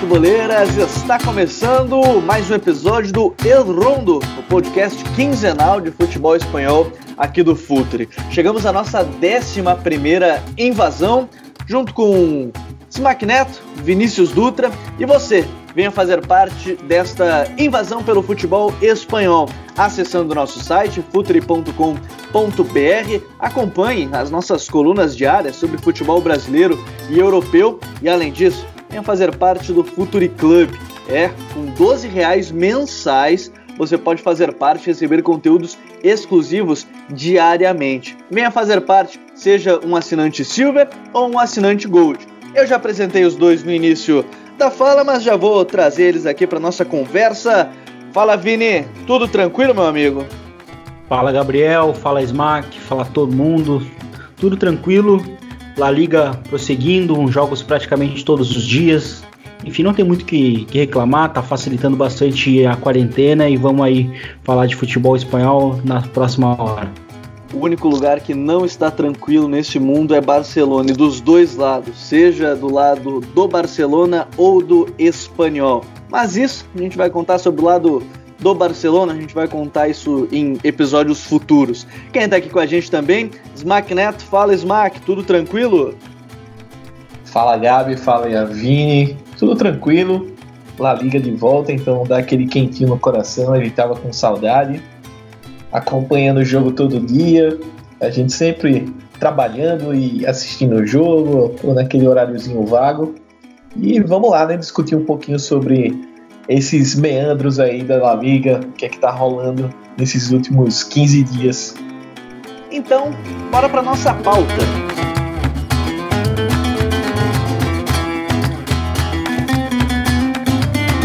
Futeboleiras! Está começando mais um episódio do El Rondo, o podcast quinzenal de futebol espanhol aqui do Futre. Chegamos à nossa 11 invasão, junto com Smack Neto, Vinícius Dutra e você. Venha fazer parte desta invasão pelo futebol espanhol, acessando nosso site futre.com.br. Acompanhe as nossas colunas diárias sobre futebol brasileiro e europeu e, além disso, venha fazer parte do Futuri Club. É, com 12 reais mensais você pode fazer parte e receber conteúdos exclusivos diariamente. Venha fazer parte, seja um assinante Silver ou um assinante Gold. Eu já apresentei os dois no início da fala, mas já vou trazer eles aqui para nossa conversa. Fala Vini, tudo tranquilo, meu amigo? Fala Gabriel, fala Smack, fala todo mundo, tudo tranquilo. La Liga prosseguindo, jogos praticamente todos os dias. Enfim, não tem muito que, que reclamar, tá facilitando bastante a quarentena e vamos aí falar de futebol espanhol na próxima hora. O único lugar que não está tranquilo neste mundo é Barcelona, e dos dois lados, seja do lado do Barcelona ou do espanhol. Mas isso a gente vai contar sobre o lado do Barcelona, a gente vai contar isso em episódios futuros. Quem está aqui com a gente também, Smack Neto, fala Smack, tudo tranquilo? Fala Gabi, fala Vini, tudo tranquilo. La Liga de volta, então dá aquele quentinho no coração, ele tava com saudade. Acompanhando o jogo todo dia, a gente sempre trabalhando e assistindo o jogo, ou naquele horáriozinho vago. E vamos lá, né, discutir um pouquinho sobre esses meandros aí da La Liga, o que é que tá rolando nesses últimos 15 dias. Então, bora para nossa pauta.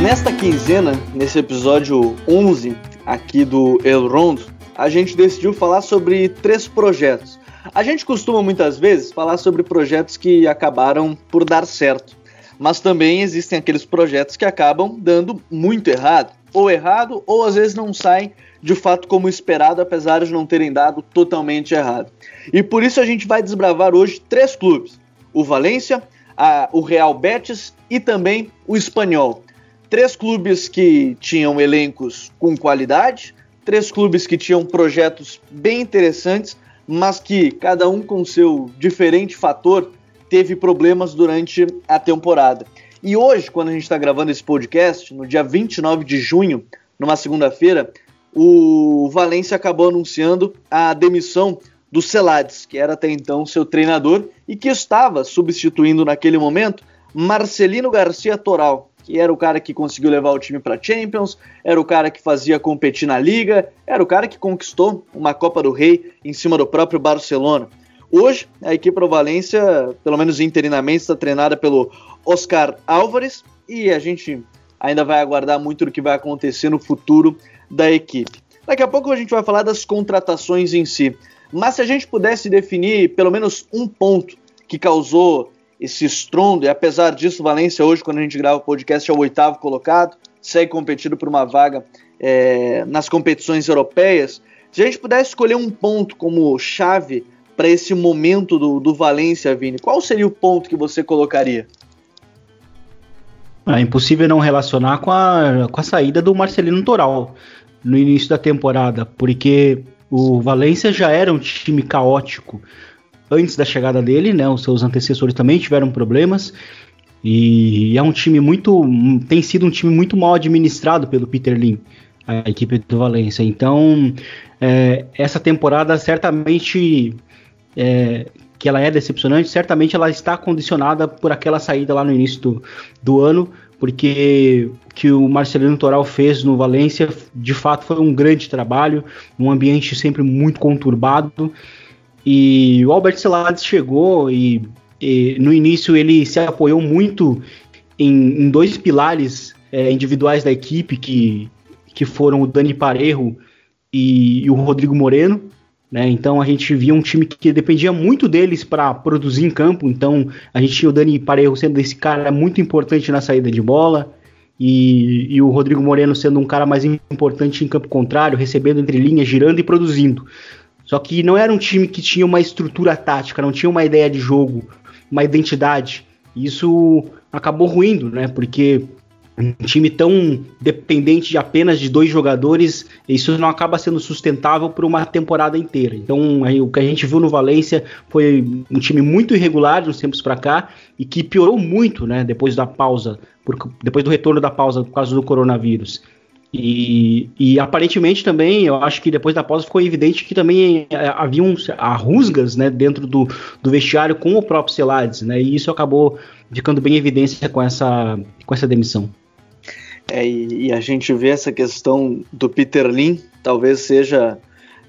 Nesta quinzena, nesse episódio 11 aqui do El Rondo, a gente decidiu falar sobre três projetos. A gente costuma muitas vezes falar sobre projetos que acabaram por dar certo, mas também existem aqueles projetos que acabam dando muito errado, ou errado, ou às vezes não saem de fato como esperado, apesar de não terem dado totalmente errado. E por isso a gente vai desbravar hoje três clubes: o Valência, a, o Real Betis e também o Espanhol. Três clubes que tinham elencos com qualidade, três clubes que tinham projetos bem interessantes, mas que cada um com seu diferente fator teve problemas durante a temporada. E hoje, quando a gente está gravando esse podcast, no dia 29 de junho, numa segunda-feira, o Valência acabou anunciando a demissão do Celades, que era até então seu treinador e que estava substituindo naquele momento Marcelino Garcia Toral, que era o cara que conseguiu levar o time para Champions, era o cara que fazia competir na liga, era o cara que conquistou uma Copa do Rei em cima do próprio Barcelona. Hoje, a equipe do Valência, pelo menos interinamente, está treinada pelo Oscar Álvares e a gente ainda vai aguardar muito do que vai acontecer no futuro da equipe. Daqui a pouco a gente vai falar das contratações em si, mas se a gente pudesse definir pelo menos um ponto que causou esse estrondo, e apesar disso, Valência hoje, quando a gente grava o podcast, é o oitavo colocado, segue competindo por uma vaga é, nas competições europeias. Se a gente pudesse escolher um ponto como chave para esse momento do, do Valência, Vini, qual seria o ponto que você colocaria? É impossível não relacionar com a, com a saída do Marcelino Toral no início da temporada, porque o Valência já era um time caótico antes da chegada dele, né? Os seus antecessores também tiveram problemas. E é um time muito. tem sido um time muito mal administrado pelo Peter Lim, a equipe do Valência. Então, é, essa temporada certamente. É, que ela é decepcionante, certamente ela está condicionada por aquela saída lá no início do, do ano, porque que o Marcelino Toral fez no Valência de fato foi um grande trabalho, um ambiente sempre muito conturbado. E o Albert Celades chegou e, e, no início ele se apoiou muito em, em dois pilares é, individuais da equipe, que, que foram o Dani Parejo e, e o Rodrigo Moreno. Né? Então a gente via um time que dependia muito deles para produzir em campo. Então a gente tinha o Dani Parejo sendo esse cara muito importante na saída de bola. E, e, o Rodrigo Moreno sendo um cara mais importante em campo contrário, recebendo entre linhas, girando e produzindo. Só que não era um time que tinha uma estrutura tática, não tinha uma ideia de jogo, uma identidade. Isso acabou ruindo, né? Porque um time tão dependente de apenas de dois jogadores, isso não acaba sendo sustentável por uma temporada inteira. Então, aí, o que a gente viu no Valência foi um time muito irregular de uns tempos para cá e que piorou muito, né, depois da pausa, por, depois do retorno da pausa por causa do coronavírus. E, e, aparentemente também, eu acho que depois da pausa ficou evidente que também é, havia uns rusgas né, dentro do, do vestiário com o próprio Celades, né? E isso acabou ficando bem em evidência com essa, com essa demissão. É, e, e, a gente vê essa questão do Peter Lin, talvez seja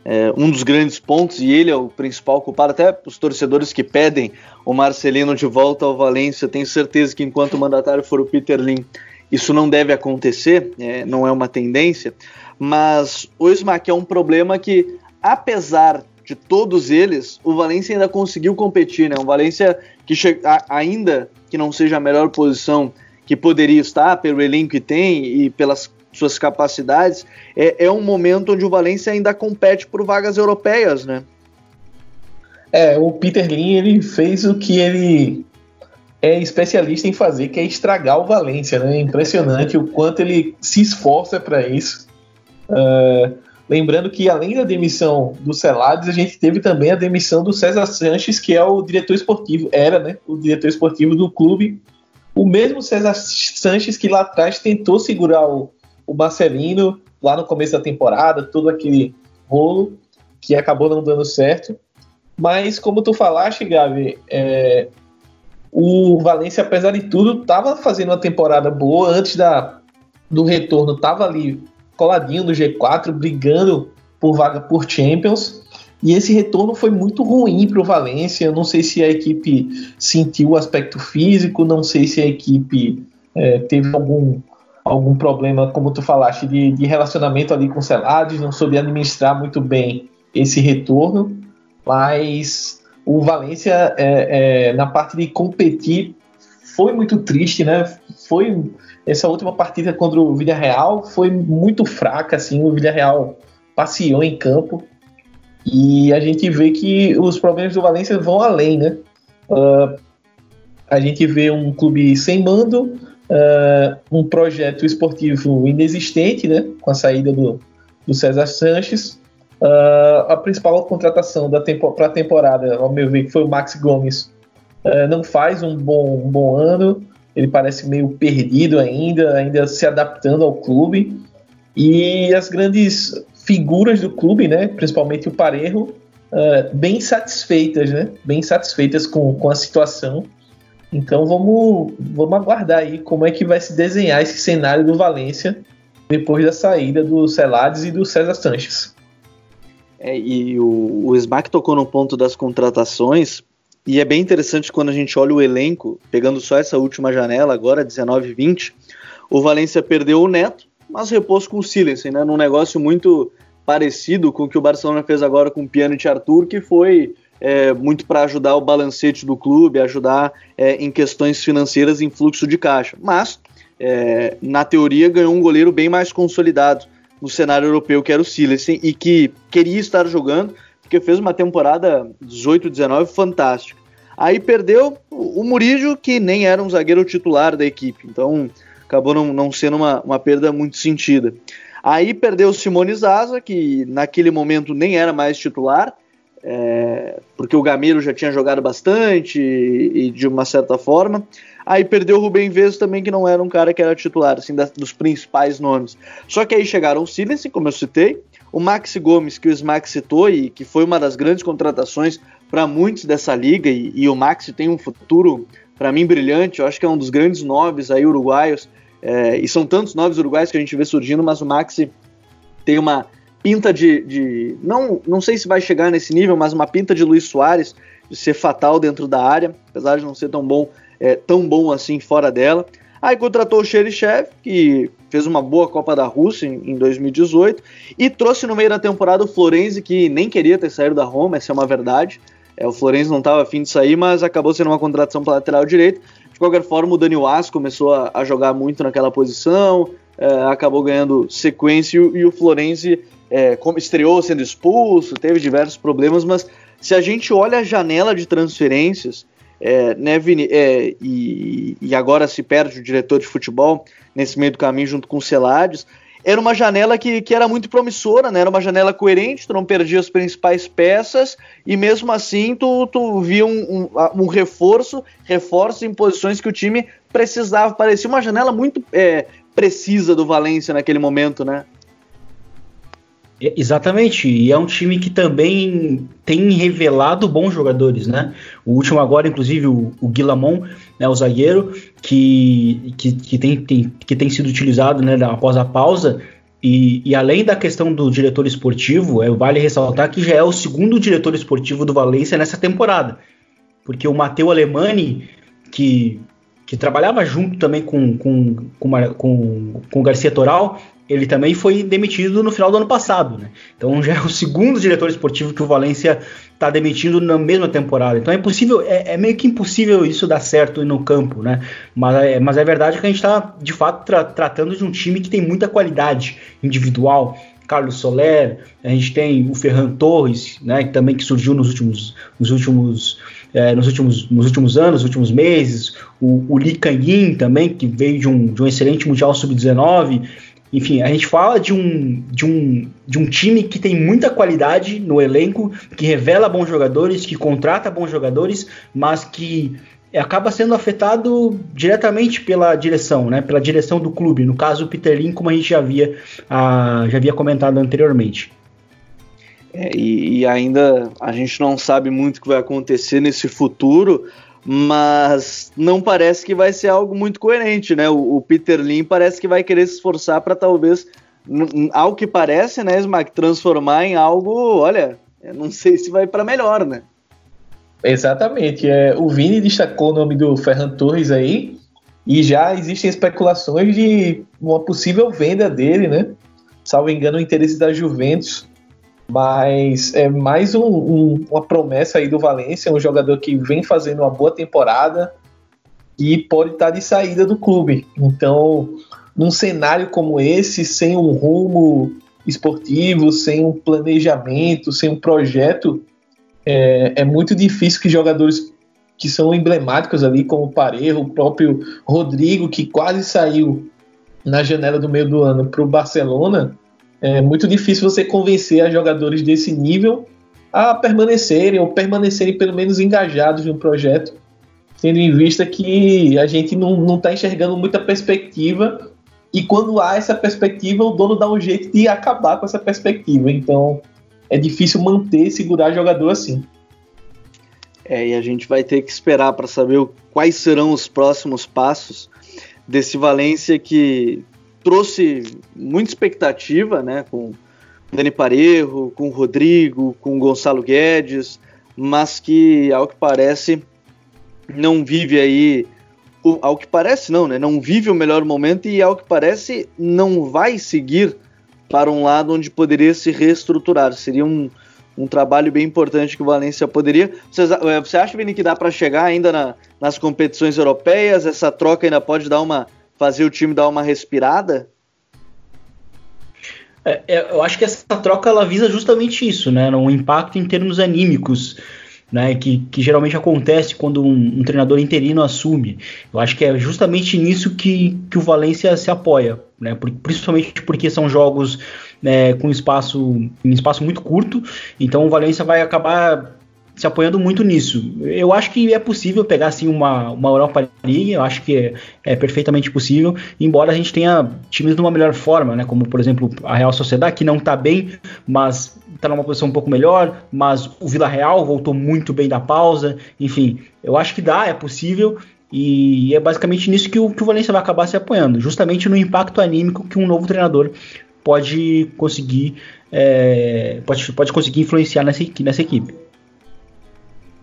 é, um dos grandes pontos, e ele é o principal culpado, até os torcedores que pedem o Marcelino de volta ao Valência, tenho certeza que enquanto mandatário for o Peter Lin, isso não deve acontecer, é, não é uma tendência, mas o Smack é um problema que, apesar de todos eles, o Valência ainda conseguiu competir, né? Um Valência que ainda que não seja a melhor posição que poderia estar pelo elenco que tem e pelas suas capacidades, é, é um momento onde o Valência ainda compete por vagas europeias, né? É, o Peter Lin ele fez o que ele é especialista em fazer, que é estragar o Valência, né? É impressionante o quanto ele se esforça para isso. Uh, lembrando que além da demissão do Celades, a gente teve também a demissão do César Sanches, que é o diretor esportivo, era, né? O diretor esportivo do clube o mesmo César Sanches que lá atrás tentou segurar o, o Marcelino lá no começo da temporada, todo aquele rolo que acabou não dando certo. Mas como tu falaste, Gabi, é, o Valência, apesar de tudo, estava fazendo uma temporada boa antes da, do retorno, estava ali coladinho no G4, brigando por vaga por Champions. E esse retorno foi muito ruim para o Valência. Não sei se a equipe sentiu o aspecto físico, não sei se a equipe é, teve algum, algum problema, como tu falaste, de, de relacionamento ali com o Celades, não soube administrar muito bem esse retorno. Mas o Valência, é, é, na parte de competir, foi muito triste, né? Foi essa última partida contra o Villarreal foi muito fraca, assim. O Villarreal passeou em campo e a gente vê que os problemas do Valência vão além, né? Uh, a gente vê um clube sem mando, uh, um projeto esportivo inexistente, né? Com a saída do, do César Sanches. Uh, a principal contratação da tempo, para a temporada, ao meu ver, foi o Max Gomes, não faz um bom, um bom ano. Ele parece meio perdido ainda, ainda se adaptando ao clube. E as grandes figuras do clube, né, principalmente o Parejo, uh, bem satisfeitas, né, bem satisfeitas com, com a situação. Então vamos, vamos aguardar aí como é que vai se desenhar esse cenário do Valência depois da saída do Celades e do César Sanches. É, e o, o Smack tocou no ponto das contratações, e é bem interessante quando a gente olha o elenco, pegando só essa última janela, agora 19 20, o Valência perdeu o Neto, mas repôs com o Silensen, né? Num negócio muito parecido com o que o Barcelona fez agora com o Pjanic Arthur, que foi é, muito para ajudar o balancete do clube, ajudar é, em questões financeiras, em fluxo de caixa. Mas, é, na teoria, ganhou um goleiro bem mais consolidado no cenário europeu, que era o Silensen, e que queria estar jogando, porque fez uma temporada 18-19 fantástica. Aí perdeu o Murillo, que nem era um zagueiro titular da equipe. Então, acabou não, não sendo uma, uma perda muito sentida. Aí perdeu o Simone Zaza, que naquele momento nem era mais titular, é, porque o Gamiro já tinha jogado bastante e, e, de uma certa forma. Aí perdeu o Rubem Veso também, que não era um cara que era titular, assim, dos principais nomes. Só que aí chegaram o Silense, como eu citei, o Maxi Gomes, que o Smack citou e que foi uma das grandes contratações para muitos dessa liga, e, e o Maxi tem um futuro, para mim, brilhante. Eu acho que é um dos grandes noves aí uruguaios é, e são tantos novos uruguaios que a gente vê surgindo, mas o Maxi tem uma pinta de, de, não, não sei se vai chegar nesse nível, mas uma pinta de Luiz Soares, de ser fatal dentro da área, apesar de não ser tão bom, é, tão bom assim fora dela. Aí contratou o Xerichev, que fez uma boa Copa da Rússia em, em 2018, e trouxe no meio da temporada o Florenzi, que nem queria ter saído da Roma, essa é uma verdade. É, o Florenzi não estava afim de sair, mas acabou sendo uma contratação para lateral direito. De qualquer forma, o Daniel As começou a, a, jogar muito naquela posição, é, acabou ganhando sequência e o Florenzi é, estreou sendo expulso, teve diversos problemas, mas se a gente olha a janela de transferências, é, né, Vini? É, e, e, agora se perde o diretor de futebol nesse meio do caminho junto com o Celades. Era uma janela que, que era muito promissora, né? Era uma janela coerente, tu não perdia as principais peças e mesmo assim tu, tu via um, um, um reforço, reforço em posições que o time precisava. Parecia uma janela muito é, precisa do Valência naquele momento, né? Exatamente, e é um time que também tem revelado bons jogadores, né? O último agora, inclusive, o, o né, o zagueiro, que, que, que, tem, tem, que tem sido utilizado né, após a pausa, e, e, além da questão do diretor esportivo, é, vale ressaltar que já é o segundo diretor esportivo do Valência nessa temporada, porque o Matteo Alemani, que, que trabalhava junto também com, com, com, com, com o Garcia Toral, ele também foi demitido no final do ano passado, né? Então já é o segundo diretor esportivo que o Valência está demitindo na mesma temporada. Então é possível, é, é, meio que impossível isso dar certo no campo, né? Mas é, mas é verdade que a gente está de fato tra tratando de um time que tem muita qualidade individual. Carlos Soler, a gente tem o Ferran Torres, né? Também que surgiu nos últimos, nos últimos é, nos, últimos, nos últimos anos, nos últimos meses, o, o Lee Kangin também, que veio de um, de um excelente Mundial Sub-19, enfim, a gente fala de um, de, um, de um time que tem muita qualidade no elenco, que revela bons jogadores, que contrata bons jogadores, mas que acaba sendo afetado diretamente pela direção, né? Pela direção do clube. No caso, o Peter Lin, como a gente já havia, ah, já havia comentado anteriormente. É, e, e, ainda a gente não sabe muito o que vai acontecer nesse futuro, mas não parece que vai ser algo muito coerente, né? O, o Peter Lin parece que vai querer se esforçar para talvez, ao que parece, né, Smack, transformar em algo, olha, não sei se vai para melhor, né? Exatamente. É, o Vini destacou o nome do Ferran Torres aí, e já existem especulações de uma possível venda dele, né? Salvo engano, o interesse da Juventus mas é mais um, um, uma promessa aí do Valência, um jogador que vem fazendo uma boa temporada e pode estar de saída do clube. Então, num cenário como esse, sem um rumo esportivo, sem um planejamento, sem um projeto, é, é muito difícil que jogadores que são emblemáticos ali, como o Parejo, o próprio Rodrigo, que quase saiu na janela do meio do ano para o Barcelona, é muito difícil você convencer a jogadores desse nível a permanecerem ou permanecerem pelo menos engajados no projeto, tendo em vista que a gente não está enxergando muita perspectiva e quando há essa perspectiva, o dono dá um jeito de acabar com essa perspectiva. Então é difícil manter e segurar jogador assim. É, e a gente vai ter que esperar para saber quais serão os próximos passos desse Valência que trouxe muita expectativa, né, com Dani Parejo, com Rodrigo, com Gonçalo Guedes, mas que, ao que parece, não vive aí, ao que parece não, né, não vive o melhor momento e, ao que parece, não vai seguir para um lado onde poderia se reestruturar. Seria um, um trabalho bem importante que o Valência poderia. Você, eh, você acha, Vini, que dá para chegar ainda na, nas competições europeias? Essa troca ainda pode dar uma fazer o time dar uma respirada? É, é, eu acho que essa troca ela visa justamente isso, né? Um impacto em termos anímicos, né? Que, que geralmente acontece quando um, um, treinador interino assume. Eu acho que é justamente nisso que, que o Valência se apoia, né? Por, principalmente porque são jogos né, com espaço, um espaço muito curto, então o Valência vai acabar se apoiando muito nisso. Eu acho que é possível pegar assim uma, uma Europa League, eu acho que é, é perfeitamente possível, embora a gente tenha times numa melhor forma, né? Como por exemplo a Real Sociedade, que não está bem, mas está numa posição um pouco melhor, mas o Vila Real voltou muito bem da pausa, enfim, eu acho que dá, é possível. E é basicamente nisso que o, que o Valencia vai acabar se apoiando, justamente no impacto anímico que um novo treinador pode conseguir, é, pode, pode conseguir influenciar nessa, nessa equipe.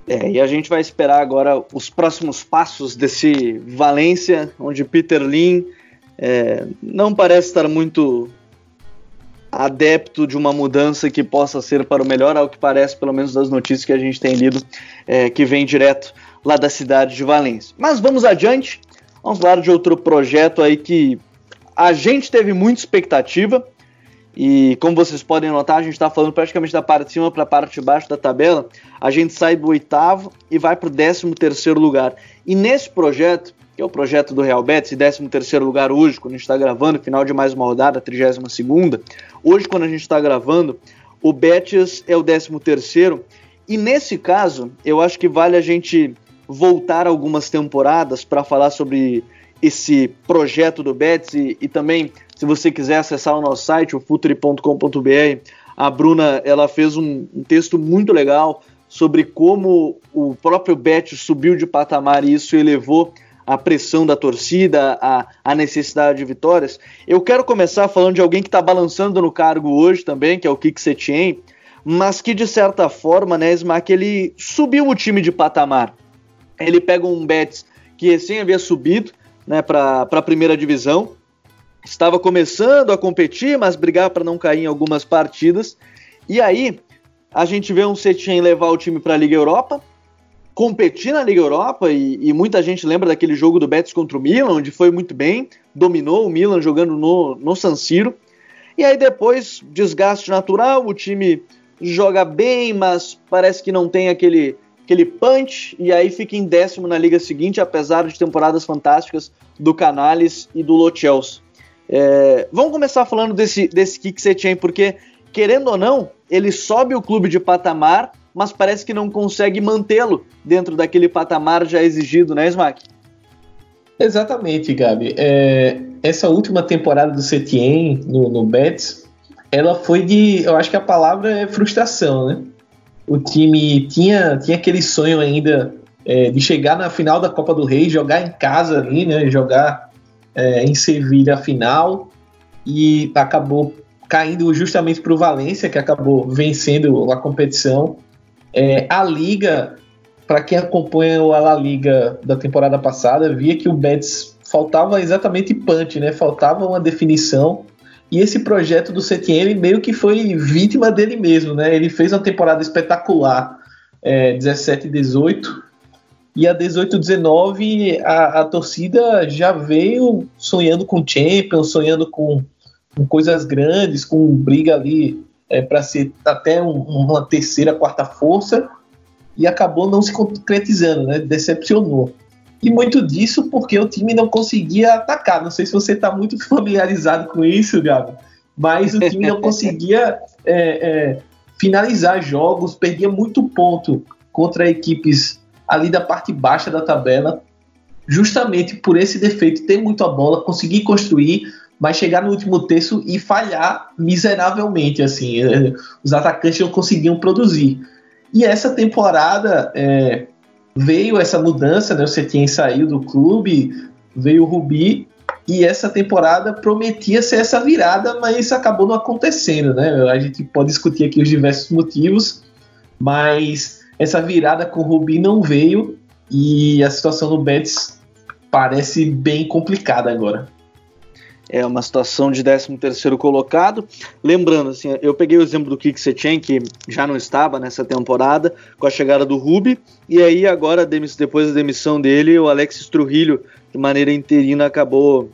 É, e a gente vai esperar agora os próximos passos desse Valência, onde Peter Lin é, não parece estar muito adepto de uma mudança que possa ser para o melhor, ao que parece, pelo menos das notícias que a gente tem lido, é, que vem direto lá da cidade de Valência. Mas vamos adiante, vamos falar de outro projeto aí que a gente teve muita expectativa E como vocês podem notar, a gente está falando praticamente da parte de cima para a parte de baixo da tabela. A gente sai do oitavo e vai para o décimo terceiro lugar. E nesse projeto, que é o projeto do Real Betis, décimo terceiro lugar hoje, quando a gente está gravando, final de mais uma rodada, 32 segunda. Hoje, quando a gente está gravando, o Betis é o décimo terceiro. E nesse caso, eu acho que vale a gente voltar algumas temporadas para falar sobre esse projeto do Betis e, e, também, se você quiser acessar o nosso site, o futuri.com.br, a Bruna ela fez um, um, texto muito legal sobre como o próprio Betis subiu de patamar e isso elevou a pressão da torcida, a, a necessidade de vitórias. Eu quero começar falando de alguém que está balançando no cargo hoje também, que é o Kik Setien, mas que de certa forma, né, Smack, ele subiu o time de patamar. Ele pega um Betis que recém havia subido né, para a primeira divisão, estava começando a competir, mas brigar para não cair em algumas partidas. E aí a gente vê um Setien levar o time para a Liga Europa, competir na Liga Europa e, e, muita gente lembra daquele jogo do Betis contra o Milan, onde foi muito bem, dominou o Milan jogando no, no San Siro. E aí depois, desgaste natural, o time joga bem, mas parece que não tem aquele, aquele punch, e aí fica em décimo na liga seguinte, apesar de temporadas fantásticas do Canales e do Lo É, vamos começar falando desse, desse Kik Setien, porque, querendo ou não, ele sobe o clube de patamar mas parece que não consegue mantê-lo dentro daquele patamar já exigido, né, Smack? Exatamente, Gabi. É, essa última temporada do Setien no, no Betis, ela foi de. Eu acho que a palavra é frustração, né? O time tinha, tinha aquele sonho ainda é, de chegar na final da Copa do Rei, jogar em casa ali, né? Jogar é, em Sevilha a final e acabou caindo justamente para o Valência, que acabou vencendo a competição. É, a Liga, para quem acompanha a La Liga da temporada passada, via que o Betis faltava exatamente punch, né? Faltava uma definição. E esse projeto do Setien meio que foi vítima dele mesmo, né? Ele fez uma temporada espetacular, é, 17 e 18, e a 18 19 a, a torcida já veio sonhando com Champions, sonhando com, com coisas grandes, com briga ali é, para ser até um, uma terceira, quarta força e acabou não se concretizando, né? Decepcionou. E muito disso porque o time não conseguia atacar. Não sei se você está muito familiarizado com isso, Gabi, mas o time não conseguia é, é, finalizar jogos, perdia muito ponto contra equipes ali da parte baixa da tabela, justamente por esse defeito, ter muito a bola, conseguir construir, mas chegar no último terço e falhar miseravelmente, assim, é, os atacantes não conseguiam produzir. E essa temporada é, veio essa mudança, né? O Setien saiu do clube, veio o Rubi, e essa temporada prometia ser essa virada, mas acabou não acontecendo, né? A gente pode discutir aqui os diversos motivos, mas essa virada com o Rubi não veio e a situação do Betis parece bem complicada agora é uma situação de 13 terceiro colocado. Lembrando, assim, eu peguei o exemplo do Kik que já não estava nessa temporada, com a chegada do Rubi, e aí agora, depois da demissão dele, o Alex Trujillo, de maneira interina, acabou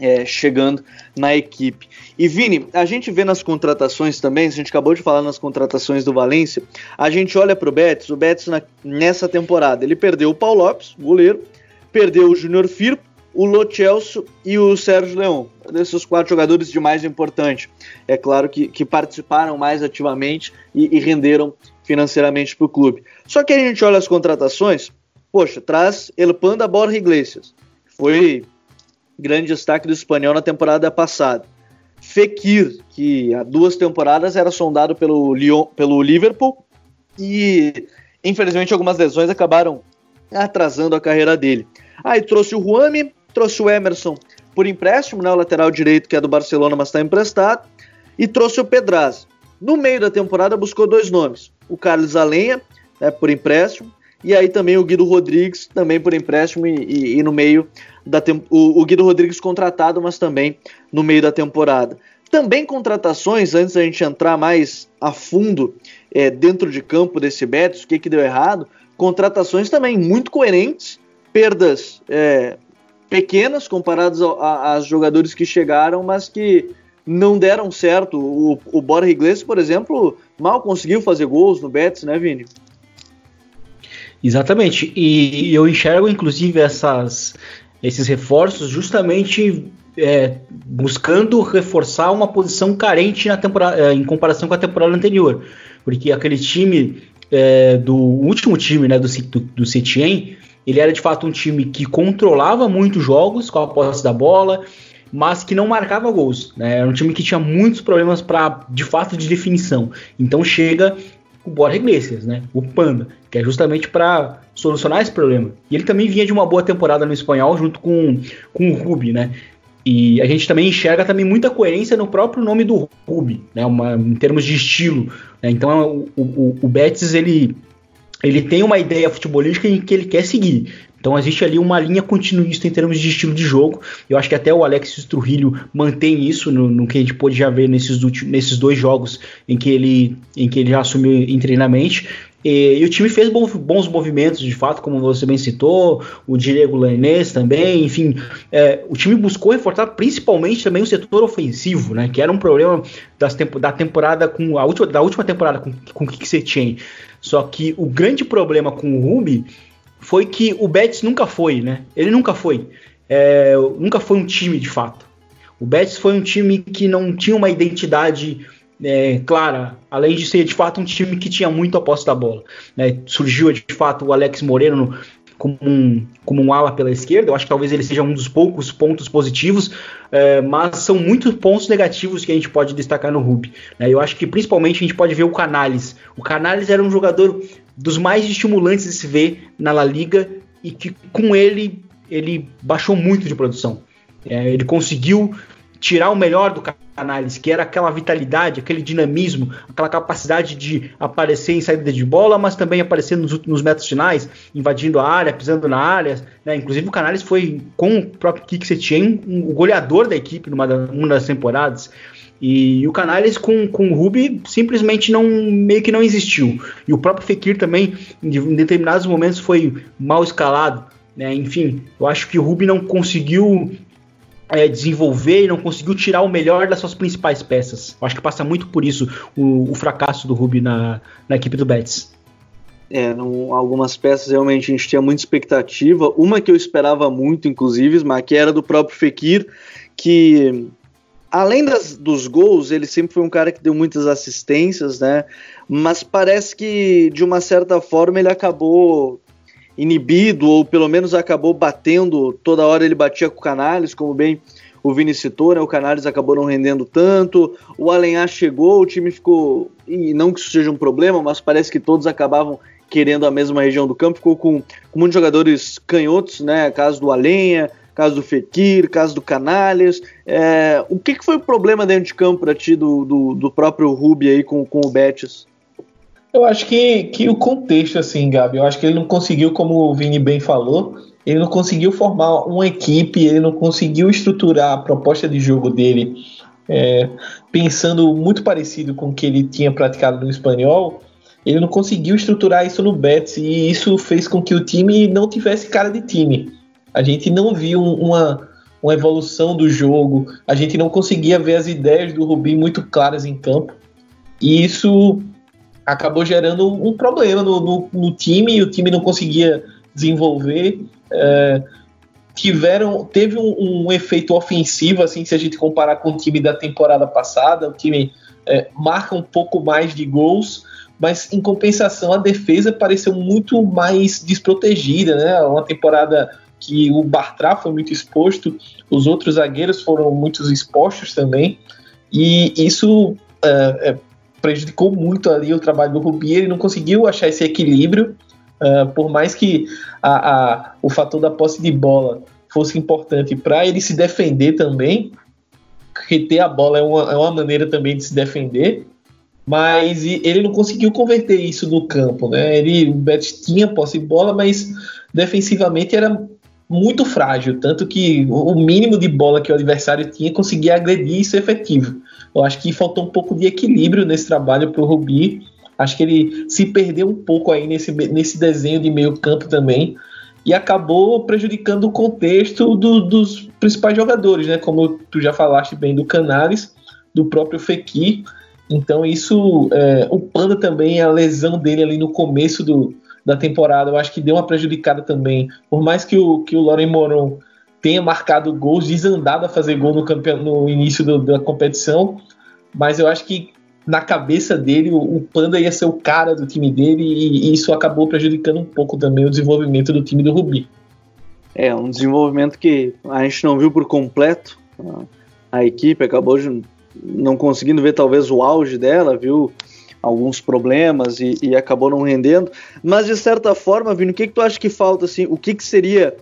é, chegando na equipe. E Vini, a gente vê nas contratações também, a gente acabou de falar nas contratações do Valência, a gente olha para o Betis, o Betis na, nessa temporada, ele perdeu o Paulo Lopes, goleiro, perdeu o Júnior Firpo, o Lo Celso e o Sérgio Leão. Desses quatro jogadores de mais importante. É claro que, que participaram mais ativamente e, e renderam financeiramente para o clube. Só que a gente olha as contratações, poxa, traz El Panda Borja Iglesias, foi grande destaque do espanhol na temporada passada. Fekir, que há duas temporadas era sondado pelo, Lyon, pelo Liverpool e infelizmente algumas lesões acabaram atrasando a carreira dele. Aí trouxe o Juame, trouxe o Emerson por empréstimo, né, o lateral direito que é do Barcelona, mas está emprestado, e trouxe o Pedraz. No meio da temporada buscou dois nomes, o Carlos Alenha, né, por empréstimo, e aí também o Guido Rodrigues, também por empréstimo, e, e, e no meio da o, o Guido Rodrigues contratado, mas também no meio da temporada. Também contratações, antes da gente entrar mais a fundo é, dentro de campo desse Betis, o que, que deu errado, contratações também muito coerentes, perdas é, pequenas comparadas aos jogadores que chegaram, mas que não deram certo. O, o Borja Iglesias, por exemplo, mal conseguiu fazer gols no Betis, né, Vini? Exatamente. E eu enxergo, inclusive, essas, esses reforços justamente é, buscando reforçar uma posição carente na temporada, é, em comparação com a temporada anterior. Porque aquele time é, do último time né, do, do, do Setien, ele era de fato um time que controlava muito jogos com a posse da bola, mas que não marcava gols. Né? Era um time que tinha muitos problemas para, de fato, de definição. Então chega o Borja Iglesias, né? O Panda, que é justamente para solucionar esse problema. E ele também vinha de uma boa temporada no espanhol junto com, com o Rubi, né? E a gente também enxerga também muita coerência no próprio nome do Rubi, né? Uma, em termos de estilo. Né? Então o, o, o Betis ele ele tem uma ideia futebolística em que ele quer seguir. Então existe ali uma linha continuista em termos de estilo de jogo. Eu acho que até o Alexis Trujillo mantém isso no, no que a gente pôde já ver nesses, nesses dois jogos em que ele, em que ele já assumiu internamente. E, e, o time fez bons, bons, movimentos, de fato, como você bem citou, o Diego Lanês também, enfim, é, o time buscou reforçar principalmente também o setor ofensivo, né, que era um problema das tempo, da temporada com a última, da última temporada com, com o Kiksetien. Só que o grande problema com o Ruby foi que o Betis nunca foi, né? Ele nunca foi. É, nunca foi um time de fato. O Betis foi um time que não tinha uma identidade é, clara, além de ser de fato um time que tinha muito a posse da bola. Né? Surgiu de fato o Alex Moreno como um, como um ala pela esquerda. Eu acho que talvez ele seja um dos poucos pontos positivos, é, mas são muitos pontos negativos que a gente pode destacar no Ruby. Né? Eu acho que principalmente a gente pode ver o Canales. O Canales era um jogador dos mais estimulantes de se ver na La Liga e que com ele ele baixou muito de produção. É, ele conseguiu tirar o melhor do Canales, que era aquela vitalidade, aquele dinamismo, aquela capacidade de aparecer em saída de bola, mas também aparecer nos, nos metros finais, invadindo a área, pisando na área. Né? Inclusive o Canales foi, com o próprio Kik Setien, um, o goleador da equipe numa, das temporadas. E, o Canales com, com o Ruby simplesmente não meio que não existiu. E o próprio Fekir também, em determinados momentos, foi mal escalado. Né? Enfim, eu acho que o Ruby não conseguiu é, desenvolver e não conseguiu tirar o melhor das suas principais peças. Eu acho que passa muito por isso o, o fracasso do Ruby na, na equipe do Betis. É, não, algumas peças realmente a gente tinha muita expectativa. Uma que eu esperava muito, inclusive, mas que era do próprio Fekir, que além das, dos gols, ele sempre foi um cara que deu muitas assistências, né? Mas parece que, de uma certa forma, ele acabou inibido, ou pelo menos acabou batendo, toda hora ele batia com o Canales, como bem o Vini citou, né? O Canales acabou não rendendo tanto, o Alenhar chegou, o time ficou, e não que isso seja um problema, mas parece que todos acabavam querendo a mesma região do campo, ficou com, com muitos jogadores canhotos, né? Caso do Alenha, caso do Fekir, caso do Canalhas. É, o que, que foi o problema dentro de campo para ti do, do, do, próprio Ruby aí com, com o Betis? Eu acho que, que o contexto, assim, Gabi, eu acho que ele não conseguiu, como o Vini bem falou, ele não conseguiu formar uma equipe, ele não conseguiu estruturar a proposta de jogo dele é, pensando muito parecido com o que ele tinha praticado no espanhol. Ele não conseguiu estruturar isso no Betis e isso fez com que o time não tivesse cara de time. A gente não viu uma, uma evolução do jogo, a gente não conseguia ver as ideias do Rubim muito claras em campo. E isso acabou gerando um problema no, no, no time, o time não conseguia desenvolver. É, tiveram teve um, um, efeito ofensivo assim se a gente comparar com o time da temporada passada o time é, marca um pouco mais de gols mas em compensação a defesa pareceu muito mais desprotegida né uma temporada que o Bartra foi muito exposto, os outros zagueiros foram muito expostos também, e isso é, é, prejudicou muito ali o trabalho do Rubi, ele não conseguiu achar esse equilíbrio, é, por mais que a, a, o fator da posse de bola fosse importante para ele se defender também, reter a bola é uma, é uma maneira também de se defender, mas ele não conseguiu converter isso no campo, né? Ele, o Betis tinha posse de bola, mas defensivamente era muito frágil, tanto que o mínimo de bola que o adversário tinha conseguia agredir isso efetivo. Eu acho que faltou um pouco de equilíbrio nesse trabalho para o Rubi. Acho que ele se perdeu um pouco aí nesse, nesse desenho de meio campo também e acabou prejudicando o contexto do, dos principais jogadores, né? Como tu já falaste bem do Canales, do próprio Fekir. Então isso, é, o Panda também, a lesão dele ali no começo do, da temporada, eu acho que deu uma prejudicada também. Por mais que o, que o Loren Moron tenha marcado gols, desandado a fazer gol no, campeon, no início do, da competição, mas eu acho que na cabeça dele o, o, Panda ia ser o cara do time dele e, e, isso acabou prejudicando um pouco também o desenvolvimento do time do Rubi. É, um desenvolvimento que a gente não viu por completo. A equipe acabou de não conseguindo ver talvez o auge dela, viu alguns problemas e, e acabou não rendendo. Mas de certa forma, Vini, o que, que tu acha que falta assim? O que, que seria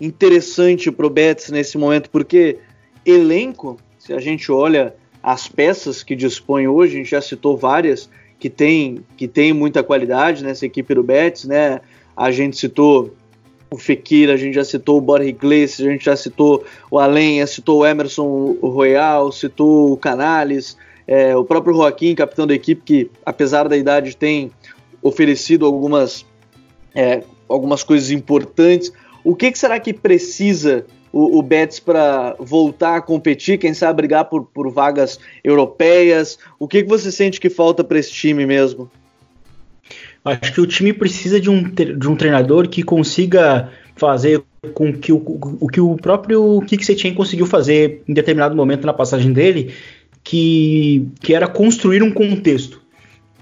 interessante pro Betis nesse momento? Porque elenco, se a gente olha as peças que dispõe hoje, a gente já citou várias que tem, que tem muita qualidade nessa equipe do Betis, né? A gente citou o Fekir, a gente já citou o Borja Iglesias, a gente já citou o Alenha, citou o Emerson Royal, citou o Canales, é, o próprio Joaquim, capitão da equipe, que apesar da idade tem oferecido algumas, é, algumas coisas importantes. O que, que será que precisa o, o Betis para voltar a competir, quem sabe brigar por, por vagas europeias? O que, que você sente que falta para esse time mesmo? Acho que o time precisa de um, de um treinador que consiga fazer com que o, o que o próprio Kik conseguiu fazer em determinado momento na passagem dele, que, que era construir um contexto.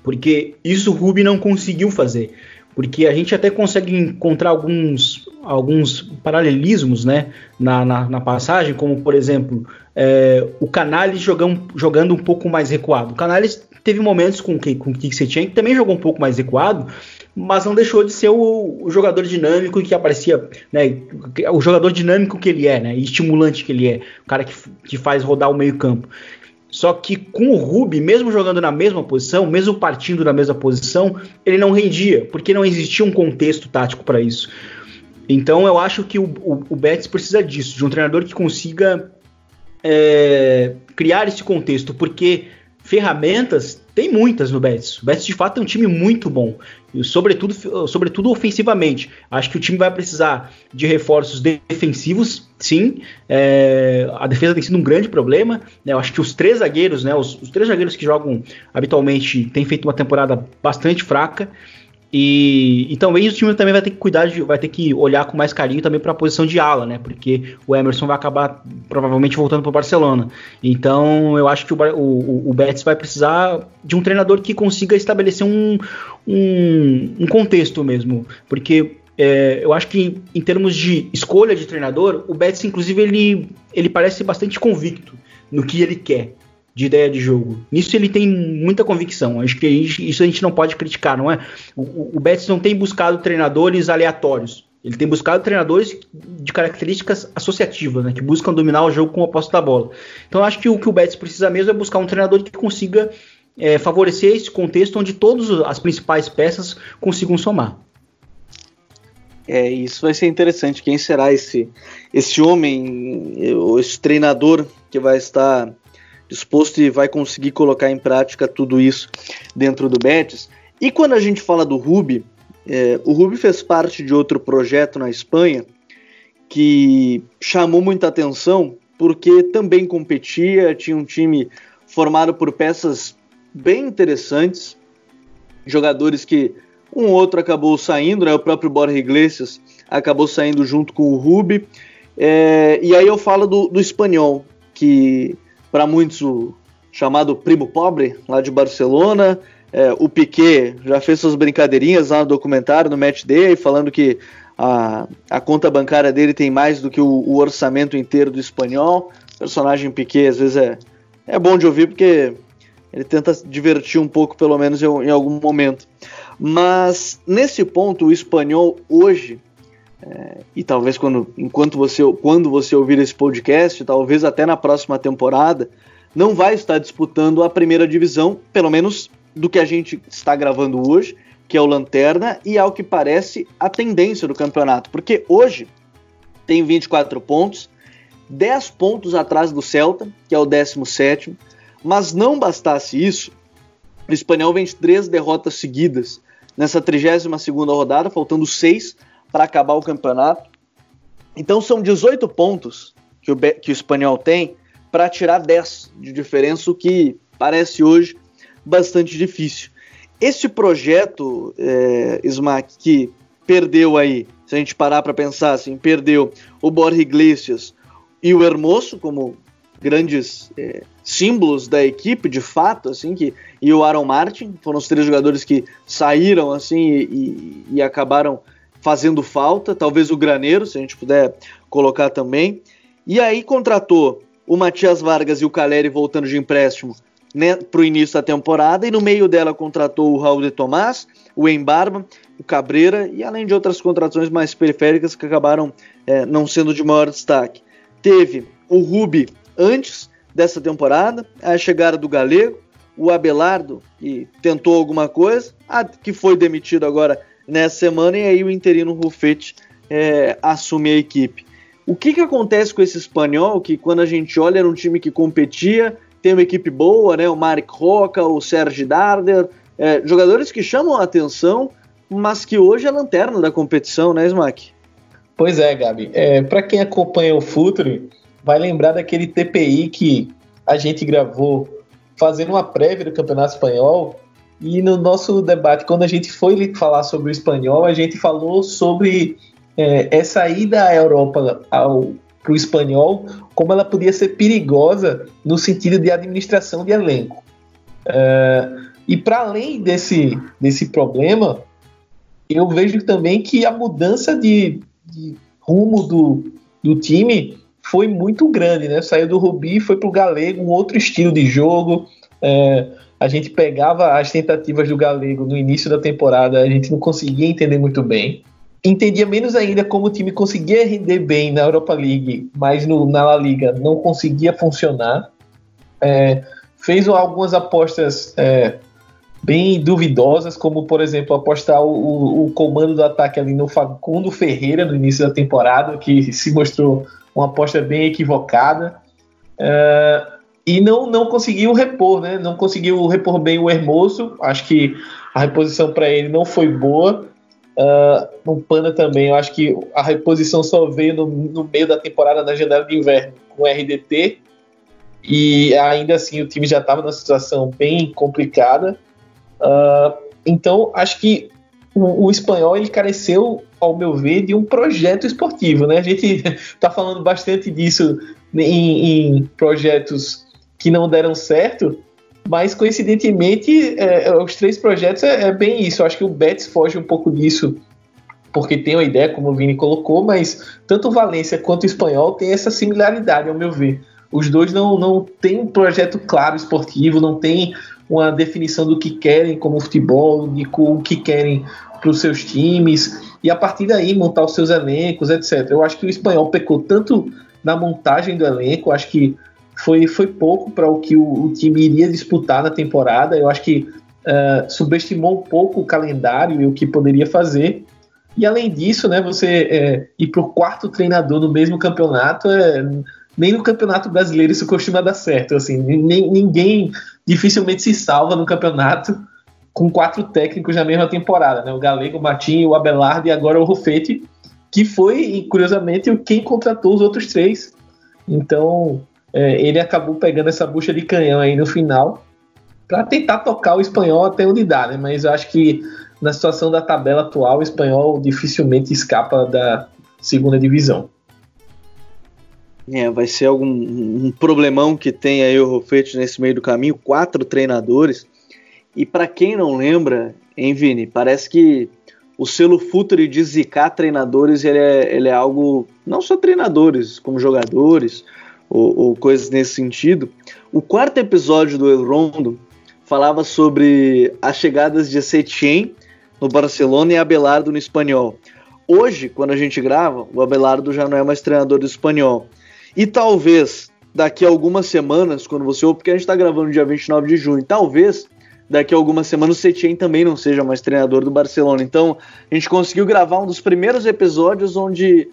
Porque isso o Ruby não conseguiu fazer. Porque a gente até consegue encontrar alguns, alguns paralelismos né, na, na, na passagem, como por exemplo é, o Canales jogando, jogando um pouco mais recuado. O Canales teve momentos com, com o Kik Setien que também jogou um pouco mais recuado, mas não deixou de ser o, o, jogador dinâmico que aparecia, né, o jogador dinâmico que ele é, né, estimulante que ele é, o cara que, que faz rodar o meio campo. Só que com o Ruby, mesmo jogando na mesma posição, mesmo partindo da mesma posição, ele não rendia, porque não existia um contexto tático para isso. Então eu acho que o, o, o, Betis precisa disso, de um treinador que consiga é, criar esse contexto, porque ferramentas tem muitas no Betis. O Betis de fato é um time muito bom, e sobretudo, sobretudo ofensivamente. Acho que o time vai precisar de reforços defensivos, sim. É, a defesa tem sido um grande problema. Né? Eu acho que os três zagueiros, né, os, os três zagueiros que jogam habitualmente, têm feito uma temporada bastante fraca. E, e talvez o time também vai ter que cuidar, de, vai ter que olhar com mais carinho também para a posição de ala, né? Porque o Emerson vai acabar provavelmente voltando para o Barcelona. Então eu acho que o, o, o Betis vai precisar de um treinador que consiga estabelecer um, um, um contexto mesmo. Porque é, eu acho que em termos de escolha de treinador, o Betis, inclusive, ele, ele parece bastante convicto no que ele quer de ideia de jogo. Nisso ele tem muita convicção. Acho que isso a gente não pode criticar, não é? O, o Betis não tem buscado treinadores aleatórios. Ele tem buscado treinadores de características associativas, né, que buscam dominar o jogo com a posse da bola. Então acho que o que o Betis precisa mesmo é buscar um treinador que consiga é, favorecer esse contexto onde todas as principais peças consigam somar. É, isso vai ser interessante. Quem será esse, esse homem, esse treinador que vai estar disposto e vai conseguir colocar em prática tudo isso dentro do Betis. E quando a gente fala do Rubi, é, o Rubi fez parte de outro projeto na Espanha que chamou muita atenção porque também competia, tinha um time formado por peças bem interessantes, jogadores que um outro acabou saindo, né? O próprio Borja Iglesias acabou saindo junto com o Rubi. É, e aí eu falo do, do espanhol, que para muitos o chamado primo pobre lá de Barcelona. É, o Piquet já fez suas brincadeirinhas lá no documentário, no Match Day, falando que a, a conta bancária dele tem mais do que o, o orçamento inteiro do espanhol. O personagem Piquet às vezes é, é bom de ouvir porque ele tenta divertir um pouco, pelo menos em, em algum momento. Mas nesse ponto, o espanhol hoje é, e talvez quando, enquanto você, quando você ouvir esse podcast, talvez até na próxima temporada, não vai estar disputando a primeira divisão, pelo menos do que a gente está gravando hoje, que é o Lanterna, e ao que parece a tendência do campeonato, porque hoje tem 24 pontos, 10 pontos atrás do Celta, que é o 17, mas não bastasse isso, o Espanhol vem de três derrotas seguidas nessa 32 rodada, faltando seis para acabar o campeonato. Então são 18 pontos que o, que o Espanhol tem para tirar 10 de diferença, o que parece hoje bastante difícil. Este projeto, é, Smack, que perdeu aí, se a gente parar para pensar assim, perdeu o Borja Iglesias e o Hermoso como grandes é, símbolos da equipe, de fato, assim, que, e o Aaron Martin, foram os três jogadores que saíram, assim, e, e acabaram fazendo falta, talvez o Graneiro, se a gente puder colocar também, e aí contratou o Matias Vargas e o Caleri voltando de empréstimo né, para o início da temporada, e no meio dela contratou o Raul de Tomás, o Embarba, o Cabreira, e além de outras contratações mais periféricas que acabaram é, não sendo de maior destaque. Teve o Rubi antes dessa temporada, a chegada do Galego, o Abelardo, que tentou alguma coisa, a, que foi demitido agora nessa semana, e aí o interino Rufete é, assume a equipe. O que, que acontece com esse espanhol que quando a gente olha era um time que competia, tem uma equipe boa, né? O Marek Roca, o Sergi Darder, é, jogadores que chamam a atenção, mas que hoje é lanterna da competição, né, Smack? Pois é, Gabi. É, Para quem acompanha o Futre, vai lembrar daquele TPI que a gente gravou fazendo uma prévia do Campeonato Espanhol. E no nosso debate, quando a gente foi falar sobre o espanhol, a gente falou sobre é, essa ida à Europa para o espanhol, como ela podia ser perigosa no sentido de administração de elenco. É, e para além desse, desse problema, eu vejo também que a mudança de, de rumo do, do time foi muito grande, né? Saiu do Rubi, foi para o Galego, um outro estilo de jogo. É, a gente pegava as tentativas do Galego no início da temporada, a gente não conseguia entender muito bem. Entendia menos ainda como o time conseguia render bem na Europa League, mas no, na La Liga não conseguia funcionar. É, fez algumas apostas é, bem duvidosas, como por exemplo apostar o, o, o, comando do ataque ali no Facundo Ferreira no início da temporada, que se mostrou uma aposta bem equivocada. Uh, e não, não conseguiu repor, né? Não conseguiu repor bem o Hermoso. Acho que a reposição para ele não foi boa. Uh, no Panda também, eu acho que a reposição só veio no, no meio da temporada da janela de inverno com o RDT. E ainda assim o time já estava numa situação bem complicada. Uh, então, acho que o, o, espanhol ele careceu, ao meu ver, de um projeto esportivo. Né? A gente está falando bastante disso em, em, projetos que não deram certo, mas coincidentemente, é, é, os três projetos é, é, bem isso. Eu acho que o Betis foge um pouco disso, porque tem uma ideia, como o Vini colocou, mas tanto o Valência quanto o espanhol tem essa similaridade, ao meu ver. Os dois não, não têm um projeto claro esportivo, não tem uma definição do que querem como futebol, de o que querem para os seus times, e a partir daí montar os seus elencos, etc. Eu acho que o espanhol pecou tanto na montagem do elenco, acho que foi, foi pouco para o que o, o, time iria disputar na temporada. Eu acho que uh, subestimou um pouco o calendário e o que poderia fazer. E além disso, né, você é, ir para o quarto treinador no mesmo campeonato é, nem no campeonato brasileiro isso costuma dar certo. Assim, nem, ninguém dificilmente se salva no campeonato com quatro técnicos na mesma temporada, né? O Galego, o Matinho, o Abelardo e agora o Rufete, que foi, curiosamente, quem contratou os outros três. Então, é, ele acabou pegando essa bucha de canhão aí no final para tentar tocar o espanhol até onde dá, né? Mas eu acho que na situação da tabela atual, o espanhol dificilmente escapa da segunda divisão. É, vai ser algum um problemão que tem aí o Rufete nesse meio do caminho, quatro treinadores. E para quem não lembra, hein, Vini, parece que o selo Futuri de zicar treinadores, ele é, ele é algo, não só treinadores, como jogadores, ou, ou coisas nesse sentido. O quarto episódio do El Rondo falava sobre as chegadas de Setien no Barcelona e Abelardo no Espanhol. Hoje, quando a gente grava, o Abelardo já não é mais treinador do Espanhol. E talvez daqui a algumas semanas, quando você ouve, porque a gente está gravando dia 29 de junho, talvez daqui a algumas semanas o Setien também não seja mais treinador do Barcelona. Então a gente conseguiu gravar um dos primeiros episódios onde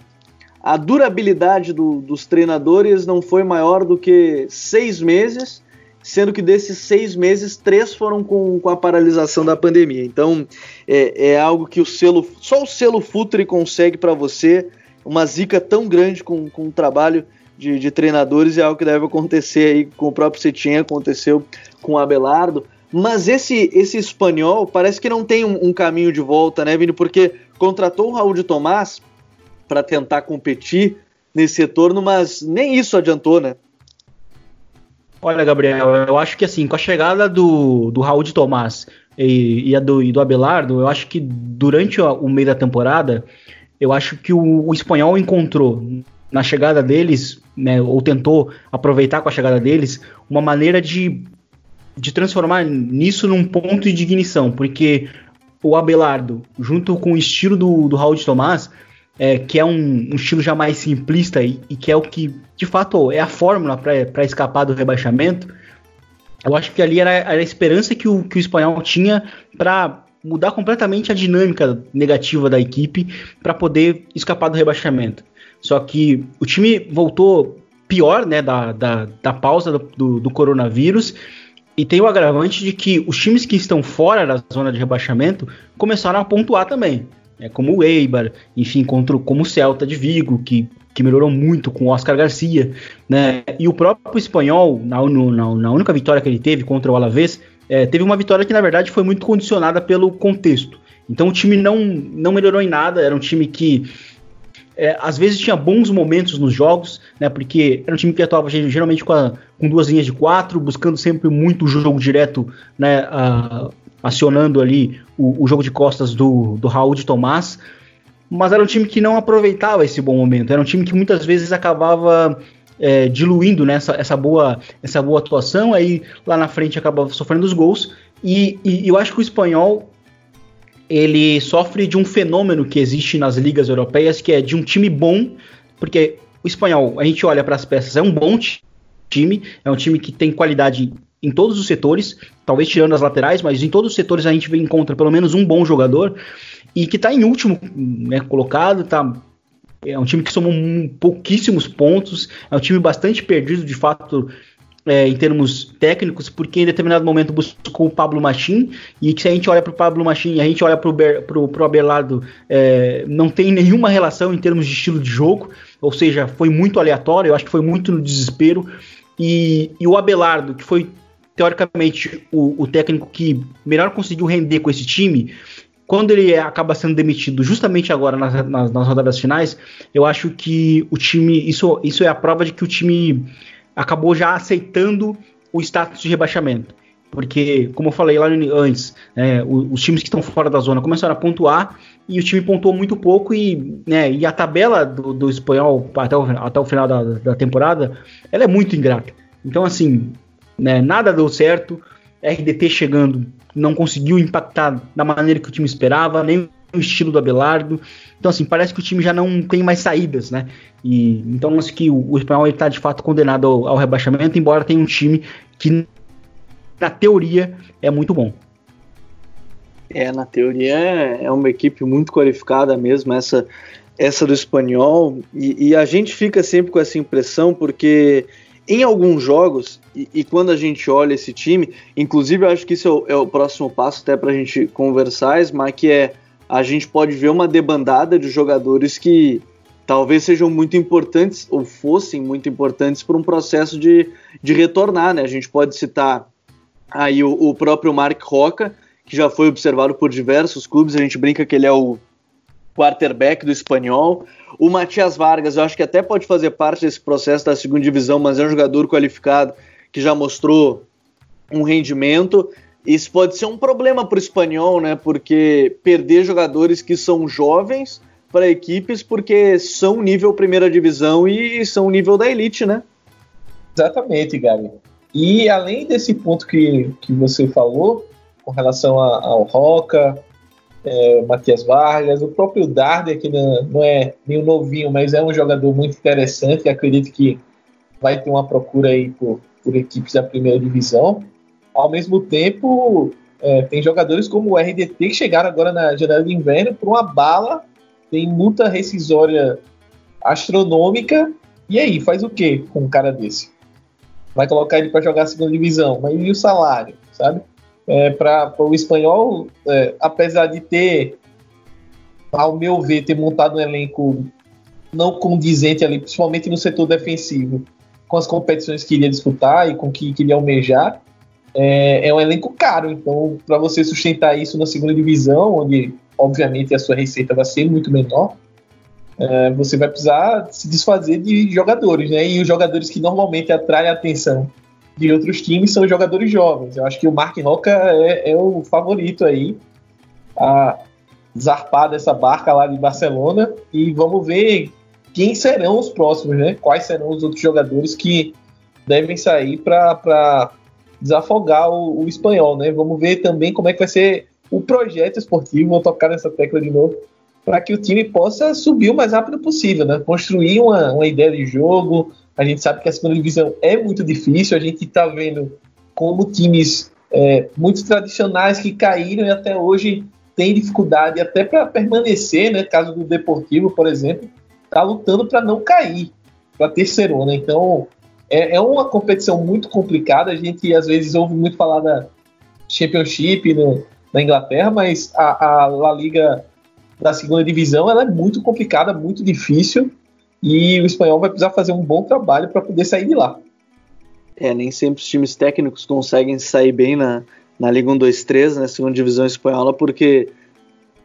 a durabilidade do, dos treinadores não foi maior do que seis meses, sendo que desses seis meses, três foram com, com a paralisação da pandemia. Então é, é algo que o selo, só o selo Futre consegue para você, uma zica tão grande com, com um trabalho de, de, treinadores é algo que deve acontecer aí com o próprio Cetinha, aconteceu com o Abelardo. Mas esse, esse espanhol parece que não tem um, um caminho de volta, né, Vini? Porque contratou o Raul de Tomás para tentar competir nesse retorno, mas nem isso adiantou, né? Olha, Gabriel, eu acho que assim, com a chegada do, do Raul de Tomás e, e, do, e do Abelardo, eu acho que durante o, o meio da temporada, eu acho que o, o espanhol encontrou na chegada deles, né, ou tentou aproveitar com a chegada deles, uma maneira de, de transformar nisso num ponto de ignição, porque o Abelardo, junto com o estilo do, do Raul de Tomás, é, que é um, um, estilo já mais simplista e, e, que é o que, de fato, é a fórmula para escapar do rebaixamento, eu acho que ali era, era a esperança que o, que o espanhol tinha para mudar completamente a dinâmica negativa da equipe para poder escapar do rebaixamento. Só que o time voltou pior né, da, da, da pausa do, do, do coronavírus e tem o agravante de que os times que estão fora da zona de rebaixamento começaram a pontuar também é, como o Eibar, enfim, contra, como o Celta de Vigo, que, que melhorou muito com o Oscar Garcia, né? E o próprio espanhol, na, na, na única vitória que ele teve contra o Alavés, é, teve uma vitória que na verdade foi muito condicionada pelo contexto. Então o time não, não melhorou em nada, era um time que é, às vezes tinha bons momentos nos jogos, né? Porque era um time que atuava geralmente com, a, com duas linhas de quatro, buscando sempre muito jogo direto, né? A, acionando ali o, o jogo de costas do, do Raul de Tomás, mas era um time que não aproveitava esse bom momento, era um time que muitas vezes acabava é, diluindo né, essa, essa, boa, essa boa atuação, aí lá na frente acabava sofrendo os gols, e, e eu acho que o espanhol ele sofre de um fenômeno que existe nas ligas europeias, que é de um time bom, porque o espanhol, a gente olha para as peças, é um bom time, é um time que tem qualidade em todos os setores, talvez tirando as laterais, mas em todos os setores a gente encontra pelo menos um bom jogador e que está em último né, colocado, tá é um time que somou pouquíssimos pontos, é um time bastante perdido de fato é, em termos técnicos, porque em determinado momento buscou o Pablo Machim, e que se a gente olha para o Pablo Machim e a gente olha para o Abelardo, é, não tem nenhuma relação em termos de estilo de jogo, ou seja, foi muito aleatório, eu acho que foi muito no desespero, e, e o Abelardo, que foi teoricamente, o, o técnico que melhor conseguiu render com esse time, quando ele acaba sendo demitido justamente agora nas, nas, nas, rodadas finais, eu acho que o time. Isso, isso é a prova de que o time acabou já aceitando o status de rebaixamento. Porque, como eu falei lá antes, é, os, times que estão fora da zona começaram a pontuar e o time pontuou muito pouco e, né, e a tabela do, do espanhol até o, até o final da, da temporada ela é muito ingrata. Então, assim, né? Nada deu certo. RDT chegando não conseguiu impactar da maneira que o time esperava, nem o estilo do Abelardo. Então, assim, parece que o time já não tem mais saídas, né? E, então, acho que o, o espanhol está de fato condenado ao, ao, rebaixamento, embora tenha um time que, na teoria, é muito bom. É, na teoria é uma equipe muito qualificada mesmo, essa, essa do espanhol. E, e a gente fica sempre com essa impressão, porque em alguns jogos, e, e, quando a gente olha esse time, inclusive eu acho que isso é o, é o próximo passo até para a gente conversar, mas que é a gente pode ver uma debandada de jogadores que talvez sejam muito importantes ou fossem muito importantes para um processo de, de retornar, né? A gente pode citar aí o, o próprio Mark Roca, que já foi observado por diversos clubes, a gente brinca que ele é o quarterback do espanhol. O Matias Vargas, eu acho que até pode fazer parte desse processo da segunda divisão, mas é um jogador qualificado que já mostrou um rendimento. Isso pode ser um problema para o espanhol, né? Porque perder jogadores que são jovens para equipes porque são nível primeira divisão e são nível da elite, né? Exatamente, Gabi. E além desse ponto que, que você falou, com relação a, ao Roca, é, Matias Vargas, o próprio Darder, que não, não é nenhum novinho, mas é um jogador muito interessante, acredito que vai ter uma procura aí por, por equipes da primeira divisão. Ao mesmo tempo, é, tem jogadores como o RDT que chegaram agora na janela de inverno por uma bala, tem multa rescisória astronômica, e aí, faz o que com um cara desse? Vai colocar ele para jogar a segunda divisão, mas e o salário, sabe? É, para o espanhol, é, apesar de ter, ao meu ver, ter montado um elenco não condizente ali, principalmente no setor defensivo, com as competições que iria disputar e com que queria almejar. É, é um elenco caro, então para você sustentar isso na segunda divisão, onde obviamente a sua receita vai ser muito menor, é, você vai precisar se desfazer de jogadores, né? E os jogadores que normalmente atraem a atenção de outros times são jogadores jovens. Eu acho que o Mark Roca é, é o favorito aí a zarpar dessa barca lá de Barcelona e vamos ver quem serão os próximos, né? Quais serão os outros jogadores que devem sair para desafogar o, o, espanhol, né? Vamos ver também como é que vai ser o projeto esportivo. Vou tocar nessa tecla de novo para que o time possa subir o mais rápido possível, né? Construir uma, uma ideia de jogo. A gente sabe que a segunda divisão é muito difícil. A gente está vendo como times é, muito tradicionais que caíram e até hoje têm dificuldade até para permanecer, né? Caso do Deportivo, por exemplo, está lutando para não cair, para terceiro, né? Então é, é, uma competição muito complicada. A gente às vezes ouve muito falar da Championship no, na Inglaterra, mas a, a La Liga da segunda divisão ela é muito complicada, muito difícil e o espanhol vai precisar fazer um bom trabalho para poder sair de lá. É, nem sempre os times técnicos conseguem sair bem na, na Liga 1, 2, 3, na segunda divisão espanhola, porque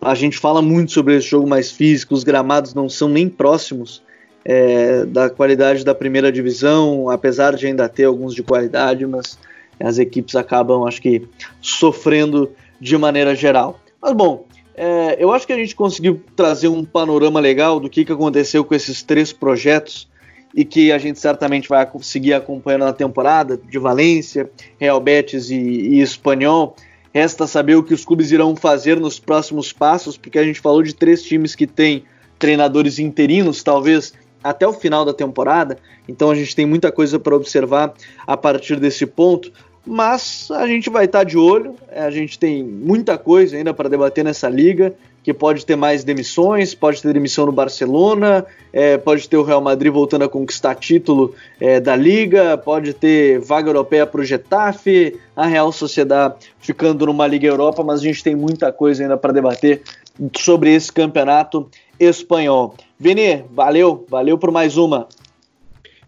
a gente fala muito sobre esse jogo mais físico, os gramados não são nem próximos é, da qualidade da primeira divisão, apesar de ainda ter alguns de qualidade, mas as equipes acabam, acho que, sofrendo de maneira geral. Mas bom, é, eu acho que a gente conseguiu trazer um panorama legal do que, que aconteceu com esses três projetos e que a gente certamente vai seguir acompanhando na temporada de Valência, Real Betis e, e Espanhol. Resta saber o que os clubes irão fazer nos próximos passos, porque a gente falou de três times que têm treinadores interinos, talvez até o final da temporada. Então a gente tem muita coisa para observar a partir desse ponto. Mas a gente vai estar tá de olho, é, a gente tem muita coisa ainda para debater nessa liga, que pode ter mais demissões, pode ter demissão no Barcelona, é, pode ter o Real Madrid voltando a conquistar título é, da liga, pode ter vaga europeia para o Getafe, a Real Sociedade ficando numa Liga Europa, mas a gente tem muita coisa ainda para debater sobre esse campeonato espanhol. Vini, valeu, valeu por mais uma.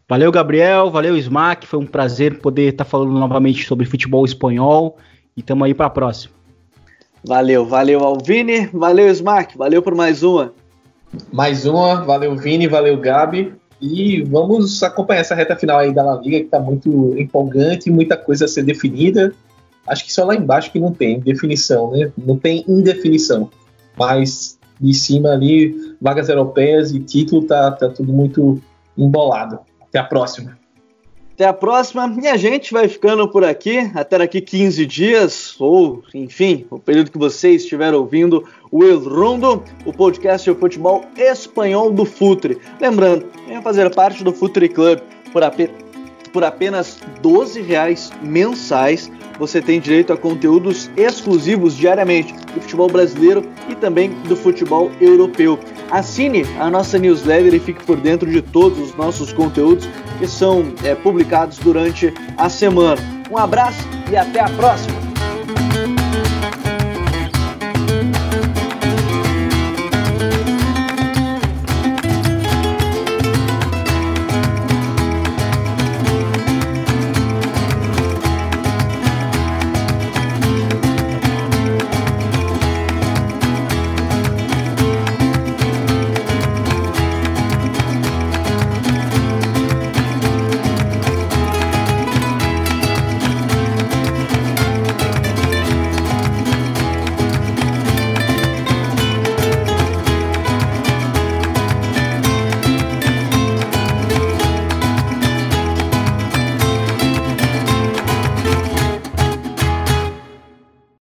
Valeu, Gabriel. Valeu, Smack. Foi um prazer poder estar falando novamente sobre futebol espanhol. E tamo aí para a próxima. Valeu, valeu, Alvini. Valeu, Smack. Valeu por mais uma. Mais uma. Valeu, Vini. Valeu, Gabi. E vamos acompanhar essa reta final aí da La Liga, que está muito empolgante, muita coisa a ser definida. Acho que só lá embaixo que não tem definição, né? Não tem indefinição. Mas de cima ali, vagas europeias e título, tá, tá tudo muito embolado. Até a próxima. Até a próxima. E a gente vai ficando por aqui, até daqui 15 dias, ou enfim, o período que vocês estiveram ouvindo o El Rondo, o podcast de futebol espanhol do Futre. Lembrando, venha fazer parte do Futre Club por, por apenas 12 reais mensais você tem direito a conteúdos exclusivos diariamente do futebol brasileiro e também do futebol europeu. Assine a nossa newsletter e fique por dentro de todos os nossos conteúdos que são é, publicados durante a semana. Um abraço e até a próxima!